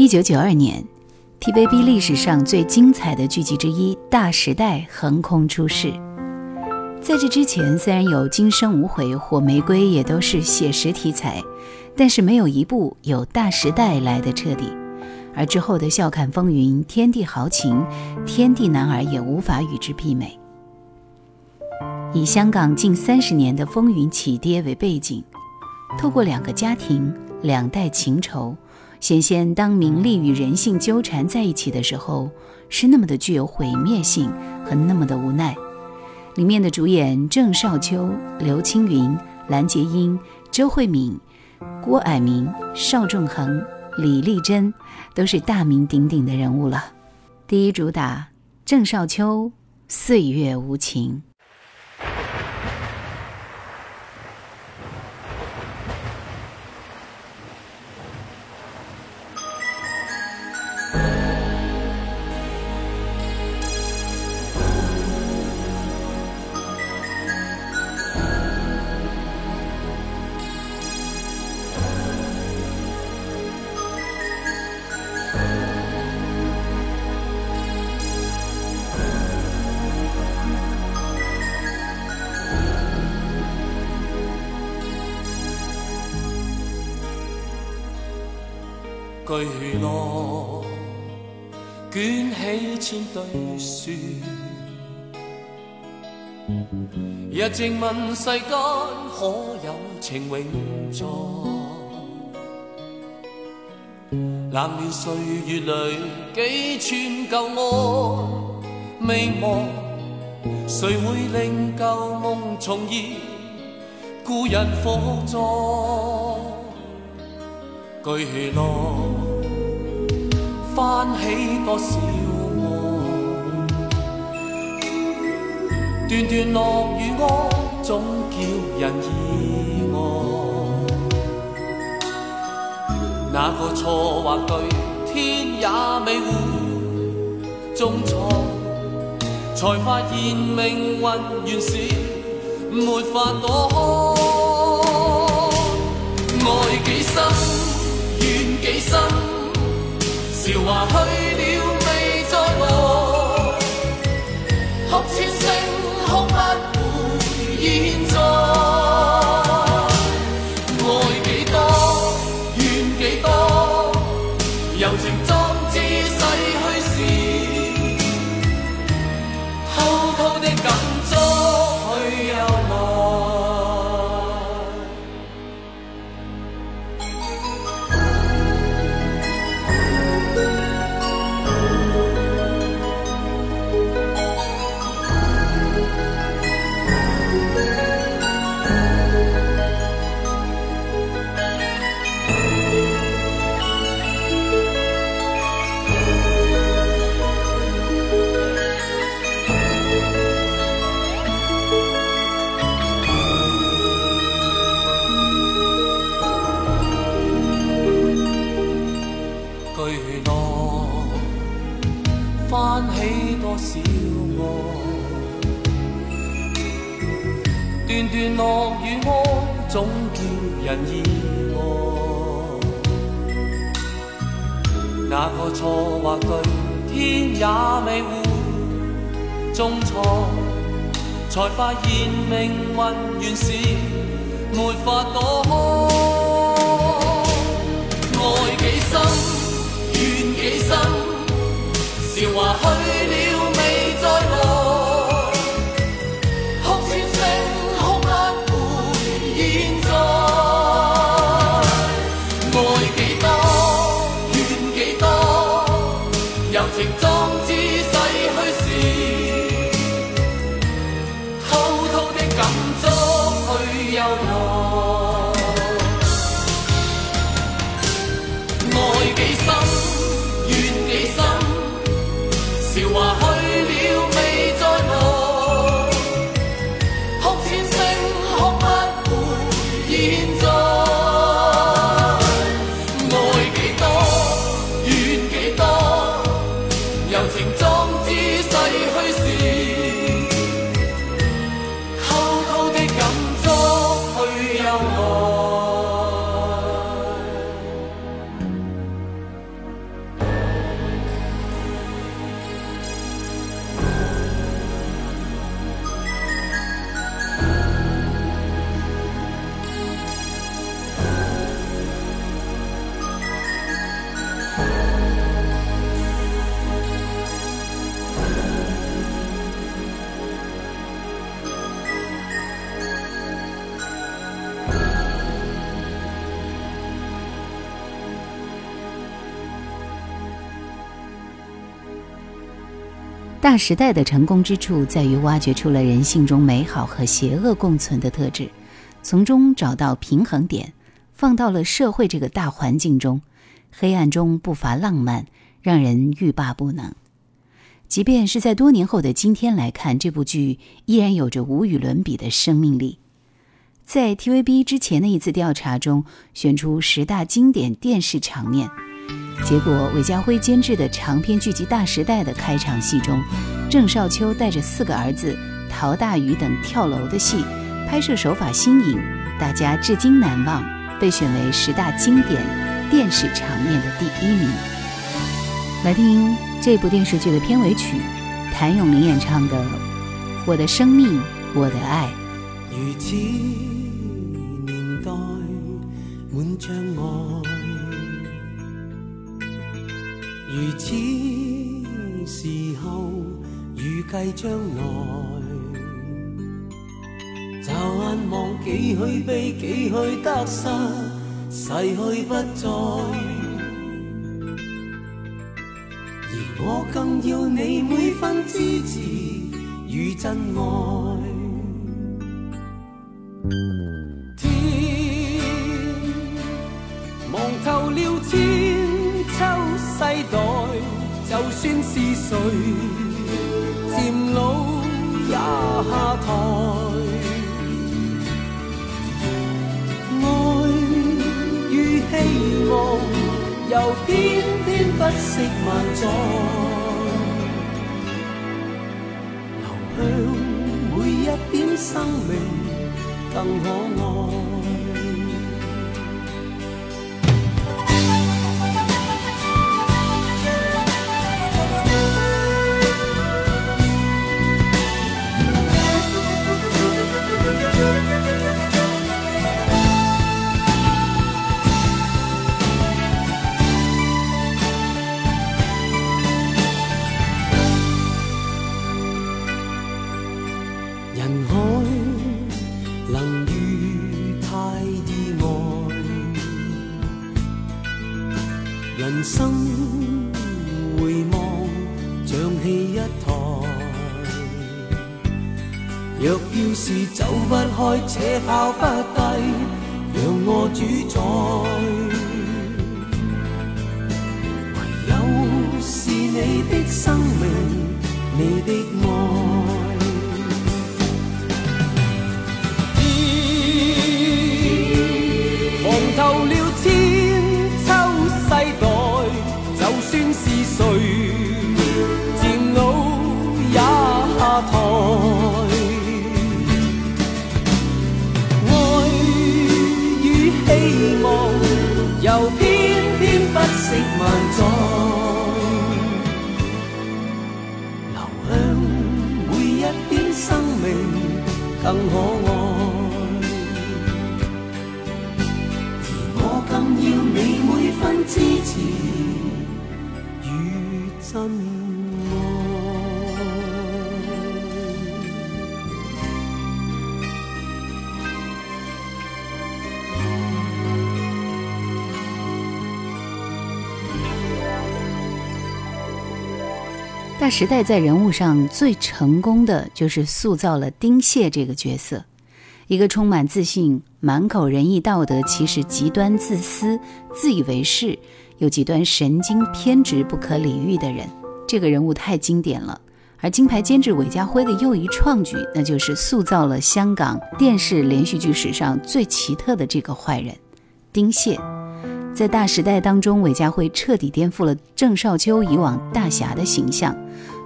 一九九二年，TVB 历史上最精彩的剧集之一《大时代》横空出世。在这之前，虽然有《今生无悔》《火玫瑰》，也都是写实题材，但是没有一部有《大时代》来的彻底。而之后的《笑看风云》《天地豪情》《天地男儿》也无法与之媲美。以香港近三十年的风云起跌为背景，透过两个家庭、两代情仇，显现当名利与人性纠缠在一起的时候，是那么的具有毁灭性和那么的无奈。里面的主演郑少秋、刘青云、蓝洁瑛、周慧敏、郭蔼明、邵仲衡、李丽珍，都是大名鼎鼎的人物了。第一主打郑少秋，岁月无情。起千堆雪，日静问世间可有情永在？冷了岁月里几寸旧爱未忘，谁会令旧梦重现？故人火葬。巨浪翻起多少段段落雨歌总叫人意外。那个错或对，天也未会中错，才发现命运原是没法躲开，爱几深。怨几深？韶华去中错，才发现命运原是没法躲开。爱几深，怨几深，韶华去了未再来，哭千声哭不回现在。爱几多，怨几多，柔情多。大时代的成功之处在于挖掘出了人性中美好和邪恶共存的特质，从中找到平衡点，放到了社会这个大环境中，黑暗中不乏浪漫，让人欲罢不能。即便是在多年后的今天来看，这部剧依然有着无与伦比的生命力。在 TVB 之前的一次调查中，选出十大经典电视场面。结果，韦家辉监制的长篇剧集《大时代》的开场戏中，郑少秋带着四个儿子陶大宇等跳楼的戏，拍摄手法新颖，大家至今难忘，被选为十大经典电视场面的第一名。来听这部电视剧的片尾曲，谭咏麟演唱的《我的生命，我的爱》。如此年代满障碍。如此时候预计将来，乍眼望几许悲，几许得失，逝去不再。而我更要你每分支持与真爱。天望透了天。世代，就算是谁渐老也下台。爱与希望，又偏偏不惜万载。留向每一点生命更可爱。时代在人物上最成功的就是塑造了丁蟹这个角色，一个充满自信、满口仁义道德，其实极端自私、自以为是，又极端神经偏执、不可理喻的人。这个人物太经典了。而金牌监制韦家辉的又一创举，那就是塑造了香港电视连续剧史上最奇特的这个坏人——丁蟹。在大时代当中，韦家辉彻底颠覆了郑少秋以往大侠的形象，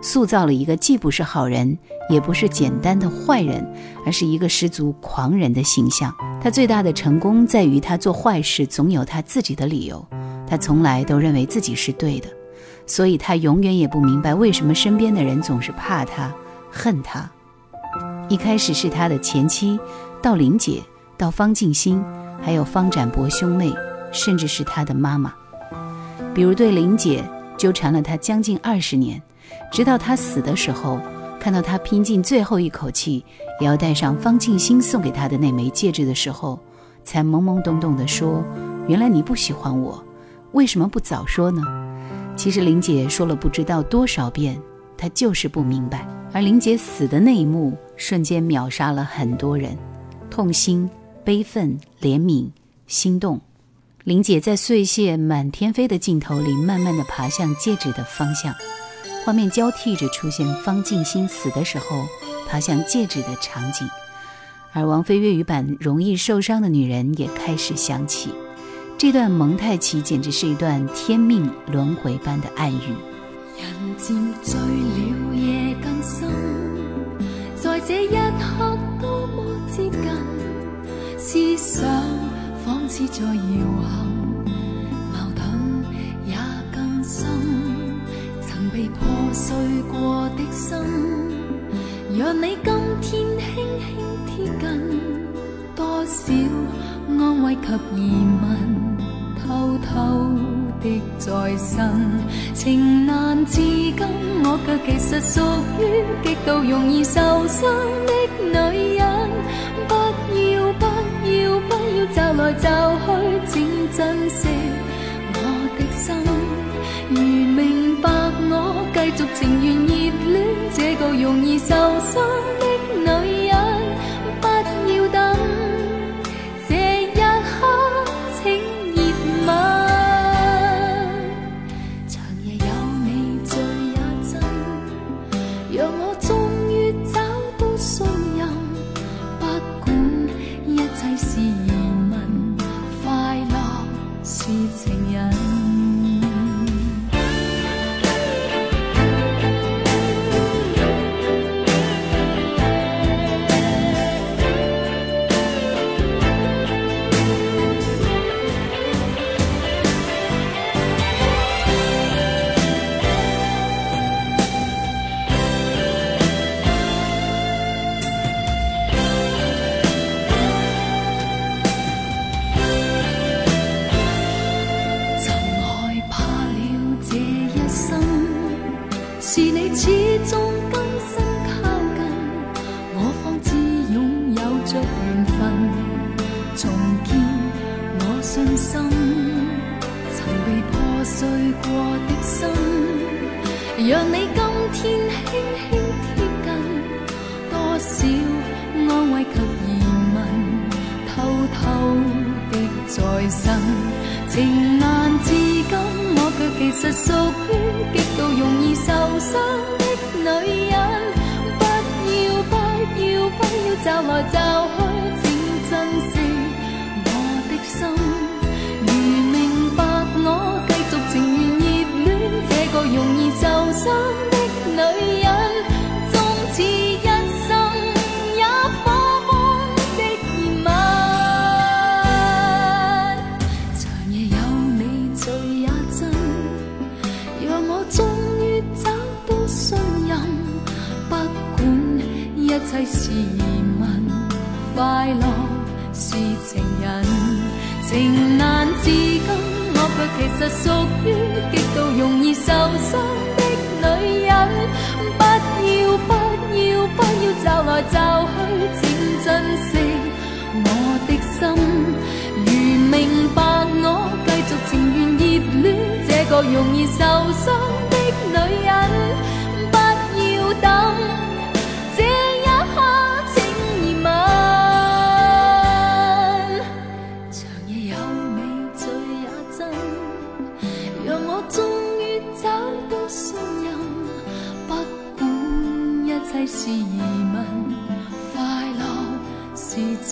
塑造了一个既不是好人，也不是简单的坏人，而是一个十足狂人的形象。他最大的成功在于他做坏事总有他自己的理由，他从来都认为自己是对的，所以他永远也不明白为什么身边的人总是怕他、恨他。一开始是他的前妻，到玲姐，到方静心，还有方展博兄妹。甚至是他的妈妈，比如对林姐纠缠了他将近二十年，直到他死的时候，看到他拼尽最后一口气，也要戴上方静心送给他的那枚戒指的时候，才懵懵懂懂地说：“原来你不喜欢我，为什么不早说呢？”其实林姐说了不知道多少遍，他就是不明白。而林姐死的那一幕，瞬间秒杀了很多人，痛心、悲愤、怜悯、心动。林姐在碎屑满天飞的镜头里，慢慢的爬向戒指的方向，画面交替着出现方静心死的时候爬向戒指的场景，而王菲粤语版《容易受伤的女人》也开始响起。这段蒙太奇简直是一段天命轮回般的暗语。人渐醉了，夜更深，在这一刻多么接近，思想在摇撼，矛盾也更深。曾被破碎过的心，让你今天轻轻贴近，多少安慰及疑问，偷偷。的在身，情难自禁，我却其实属于极度容易受伤的女人。走来骤去，请珍惜我的心。如明白我，继续情愿热恋这个容易受伤信心，曾被破碎过的心，让你今天轻轻贴近，多少安慰及疑问，偷偷的在生，情难自禁，我却其实属于极度容易受伤的女人，不要不要不要找来找。容易受伤的女人，终此一生也火般的热吻。长夜有你醉也真，让我终于找到信任。不管一切是疑问，快乐是情人，情难自禁，我却其实属于极度容易。来就去，请珍惜我的心。如明白我，继续情愿热恋这个容易受伤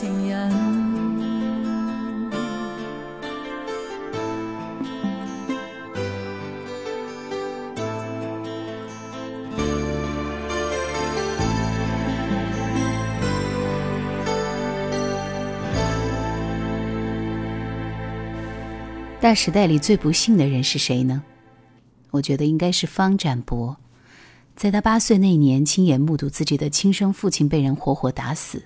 情人。大时代里最不幸的人是谁呢？我觉得应该是方展博。在他八岁那年，亲眼目睹自己的亲生父亲被人活活打死。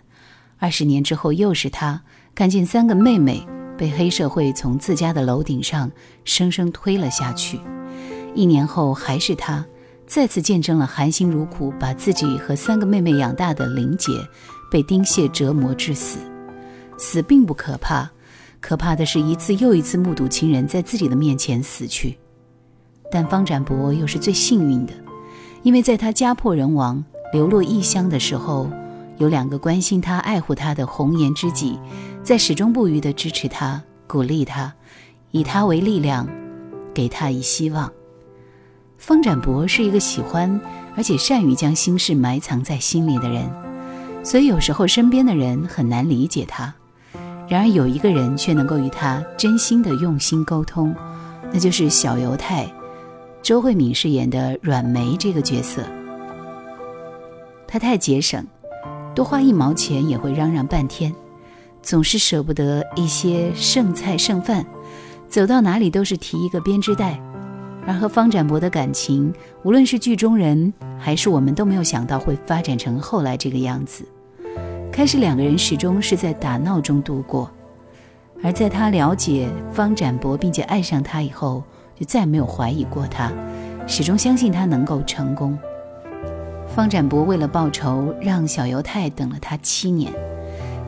二十年之后，又是他看见三个妹妹被黑社会从自家的楼顶上生生推了下去。一年后，还是他再次见证了含辛茹苦把自己和三个妹妹养大的林姐被丁蟹折磨致死。死并不可怕，可怕的是一次又一次目睹亲人在自己的面前死去。但方展博又是最幸运的。因为在他家破人亡、流落异乡的时候，有两个关心他、爱护他的红颜知己，在始终不渝地支持他、鼓励他，以他为力量，给他以希望。方展博是一个喜欢而且善于将心事埋藏在心里的人，所以有时候身边的人很难理解他。然而有一个人却能够与他真心的用心沟通，那就是小犹太。周慧敏饰演的阮梅这个角色，她太节省，多花一毛钱也会嚷嚷半天，总是舍不得一些剩菜剩饭，走到哪里都是提一个编织袋。而和方展博的感情，无论是剧中人还是我们都没有想到会发展成后来这个样子。开始两个人始终是在打闹中度过，而在他了解方展博并且爱上他以后。就再没有怀疑过他，始终相信他能够成功。方展博为了报仇，让小犹太等了他七年。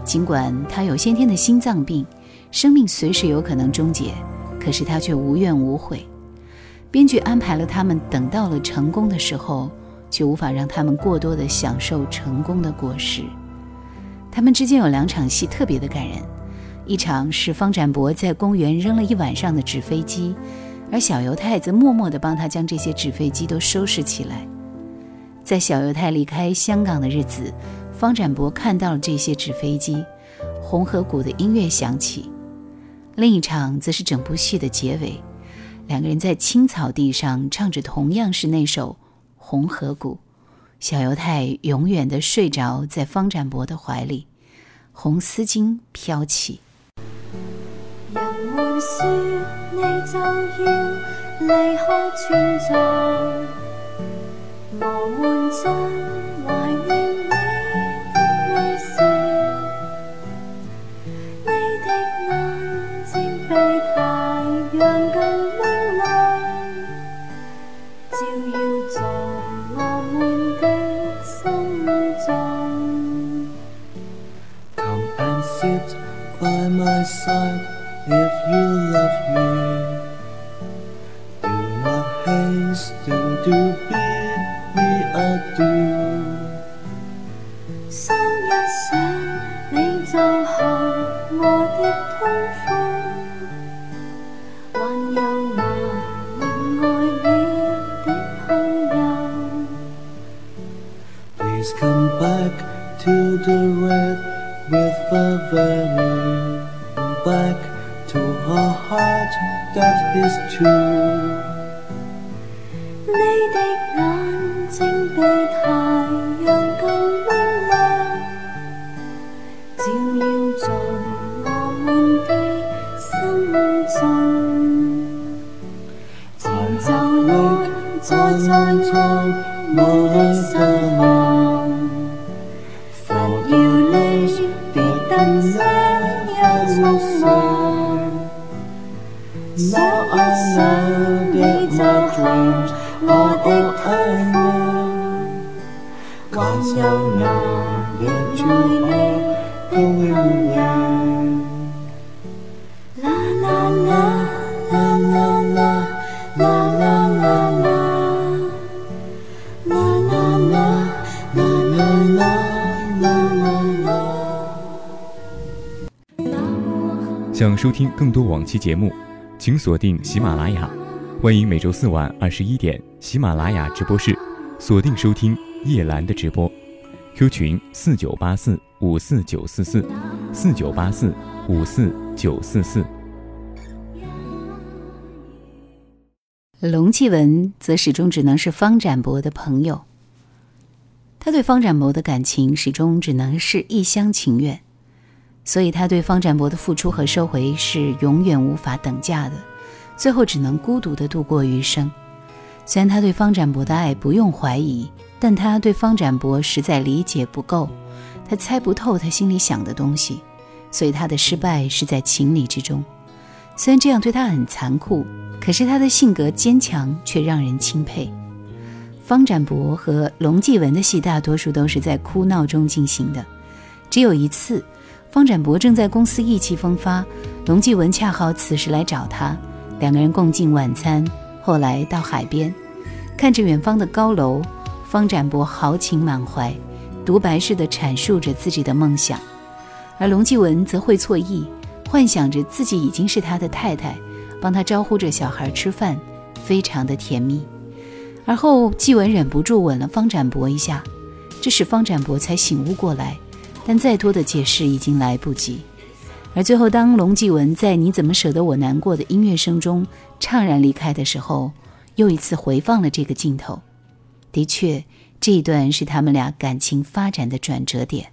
尽管他有先天的心脏病，生命随时有可能终结，可是他却无怨无悔。编剧安排了他们等到了成功的时候，却无法让他们过多的享受成功的果实。他们之间有两场戏特别的感人，一场是方展博在公园扔了一晚上的纸飞机。而小犹太则默默地帮他将这些纸飞机都收拾起来。在小犹太离开香港的日子，方展博看到了这些纸飞机，红河谷的音乐响起。另一场则是整部戏的结尾，两个人在青草地上唱着同样是那首《红河谷》，小犹太永远地睡着在方展博的怀里，红丝巾飘起。你就要离开存在，我们将怀念你的微笑，你的眼睛比太阳更明亮，照耀在我们的心中。Come and sit by my side. back to the red with a very black to a heart that is true。你的眼睛比太阳更明亮，照耀在我们的心中。前奏安在在在 想收听更多往期节目。请锁定喜马拉雅，欢迎每周四晚二十一点喜马拉雅直播室锁定收听叶兰的直播。Q 群四九八四五四九四四四九八四五四九四四。龙继文则始终只能是方展博的朋友，他对方展博的感情始终只能是一厢情愿。所以他对方展博的付出和收回是永远无法等价的，最后只能孤独的度过余生。虽然他对方展博的爱不用怀疑，但他对方展博实在理解不够，他猜不透他心里想的东西，所以他的失败是在情理之中。虽然这样对他很残酷，可是他的性格坚强却让人钦佩。方展博和龙继文的戏大多数都是在哭闹中进行的，只有一次。方展博正在公司意气风发，龙继文恰好此时来找他，两个人共进晚餐。后来到海边，看着远方的高楼，方展博豪情满怀，独白式的阐述着自己的梦想，而龙继文则会错意，幻想着自己已经是他的太太，帮他招呼着小孩吃饭，非常的甜蜜。而后继文忍不住吻了方展博一下，这使方展博才醒悟过来，但再多的解释已经来不及。而最后，当龙继文在《你怎么舍得我难过》的音乐声中怅然离开的时候，又一次回放了这个镜头。的确，这一段是他们俩感情发展的转折点。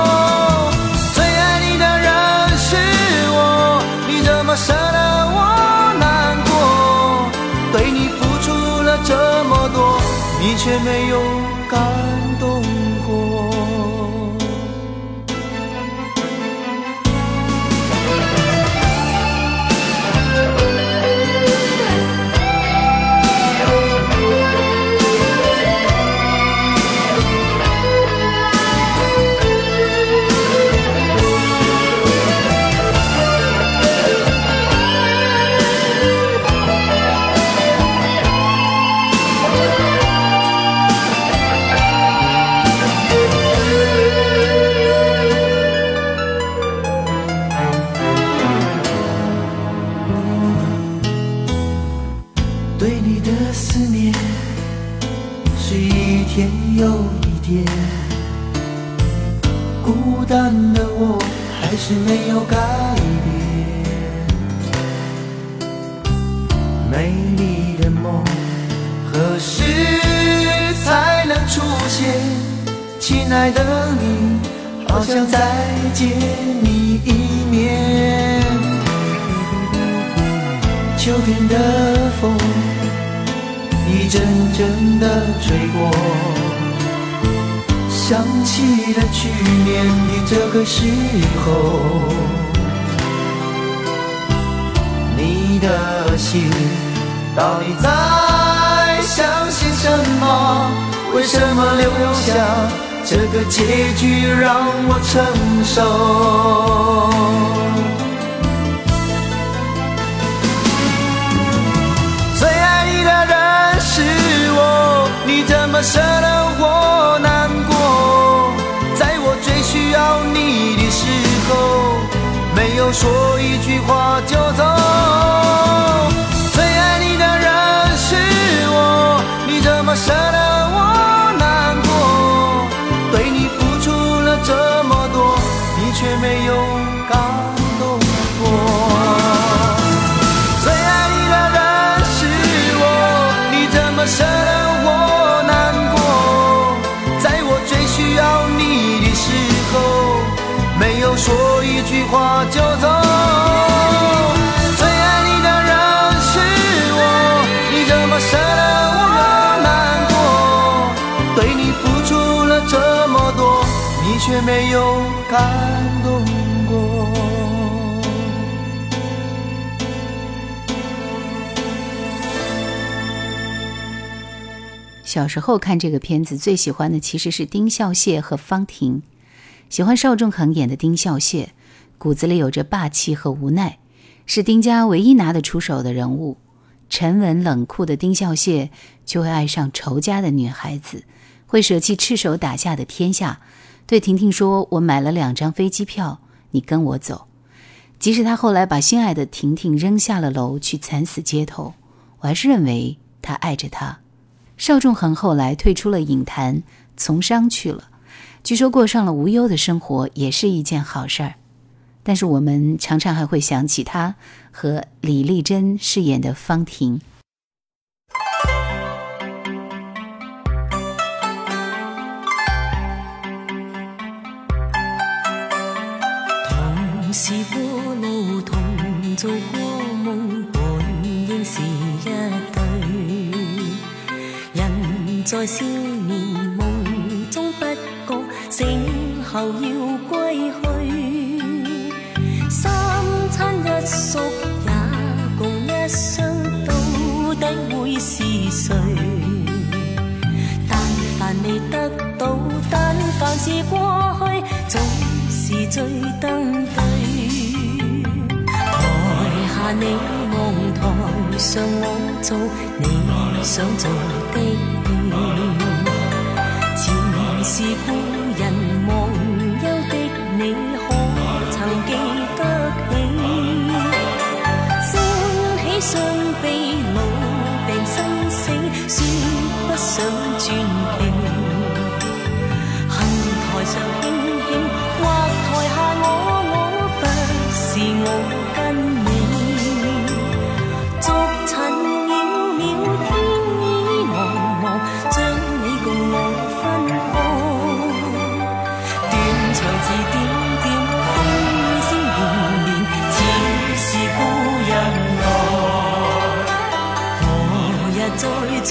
你却没有以后，你的心到底在想些什么？为什么留下这个结局让我承受？最爱你的人是我，你怎么舍得我难过？在我最需要你的。没有说一句话就走，却没有感动过。小时候看这个片子，最喜欢的其实是丁孝谢和方婷。喜欢邵仲恒演的丁孝谢，骨子里有着霸气和无奈，是丁家唯一拿得出手的人物。沉稳冷酷的丁孝谢就会爱上仇家的女孩子，会舍弃赤手打下的天下，对婷婷说：“我买了两张飞机票，你跟我走。”即使他后来把心爱的婷婷扔下了楼去惨死街头，我还是认为他爱着她。邵仲衡后来退出了影坛，从商去了，据说过上了无忧的生活，也是一件好事儿。但是我们常常还会想起他和李丽珍饰演的方婷。做过梦，本应是一对。人在少年梦中不觉，醒后要归去。三餐一宿也共一双，到底会是谁？但凡未得到，但凡是过去，总是最登对。你望，台上我做你想做的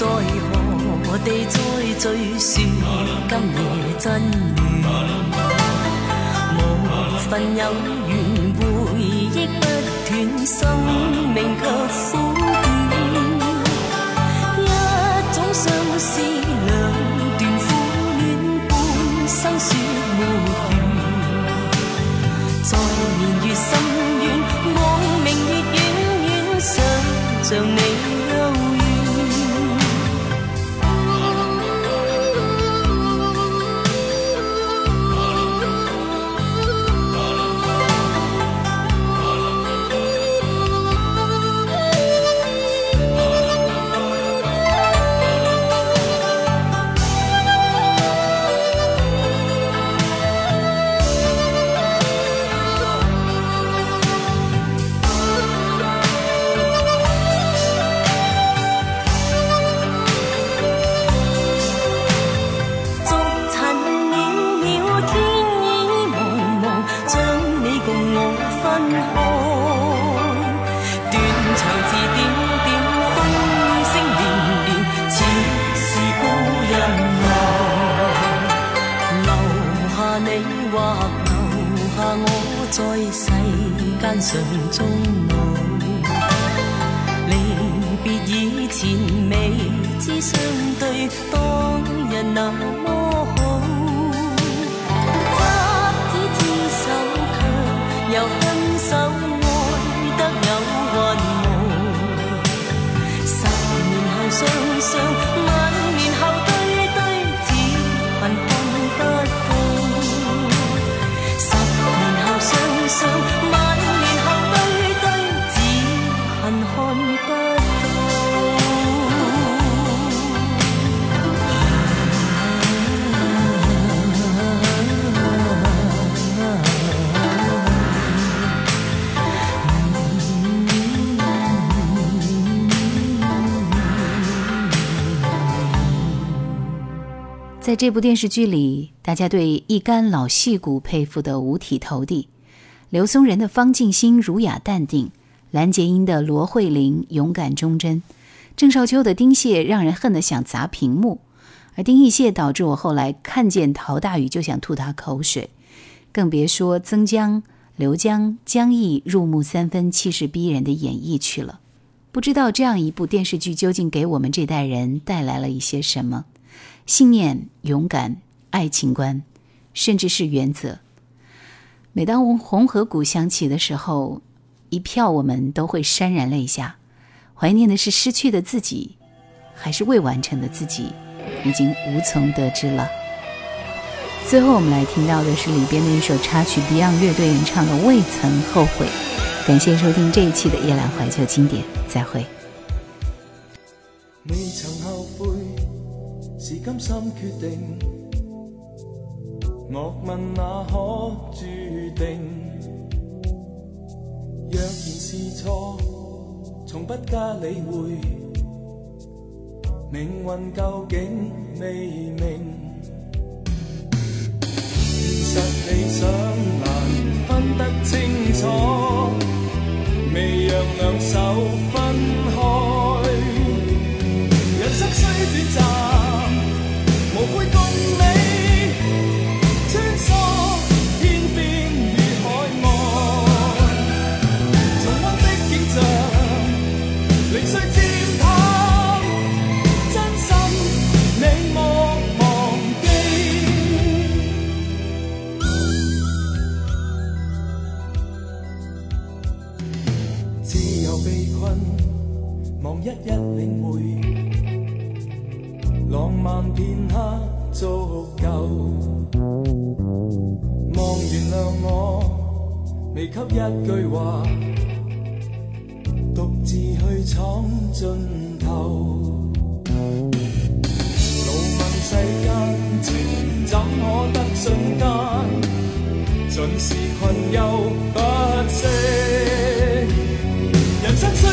在何地再聚，说今夜真暖。无份有缘，回忆不断，生命却苦短。一种相思，两段苦恋，半生说没完。在年月深遠，望明月远远，想像你尘中在这部电视剧里，大家对一干老戏骨佩服得五体投地。刘松仁的方静心儒雅淡定，蓝洁瑛的罗慧玲勇敢忠贞，郑少秋的丁蟹让人恨得想砸屏幕，而丁义蟹导致我后来看见陶大宇就想吐他口水，更别说曾江、刘江、江毅入木三分、气势逼人的演绎去了。不知道这样一部电视剧究竟给我们这代人带来了一些什么信念、勇敢、爱情观，甚至是原则。每当红河谷响起的时候，一票我们都会潸然泪下。怀念的是失去的自己，还是未完成的自己，已经无从得知了。最后，我们来听到的是里边的一首插曲，Beyond 乐队演唱的《未曾后悔》。感谢收听这一期的夜蘭懷舊經典，再会。甘心決定。樂問那可注定？若然是錯，從不加理會。命運究竟未明，現實理想難分得清楚。未讓兩手一一領會，浪漫片刻足夠。望原諒我，未給一句話，獨自去闖盡頭。路問世間情怎可得瞬間？盡是困憂不息。人生。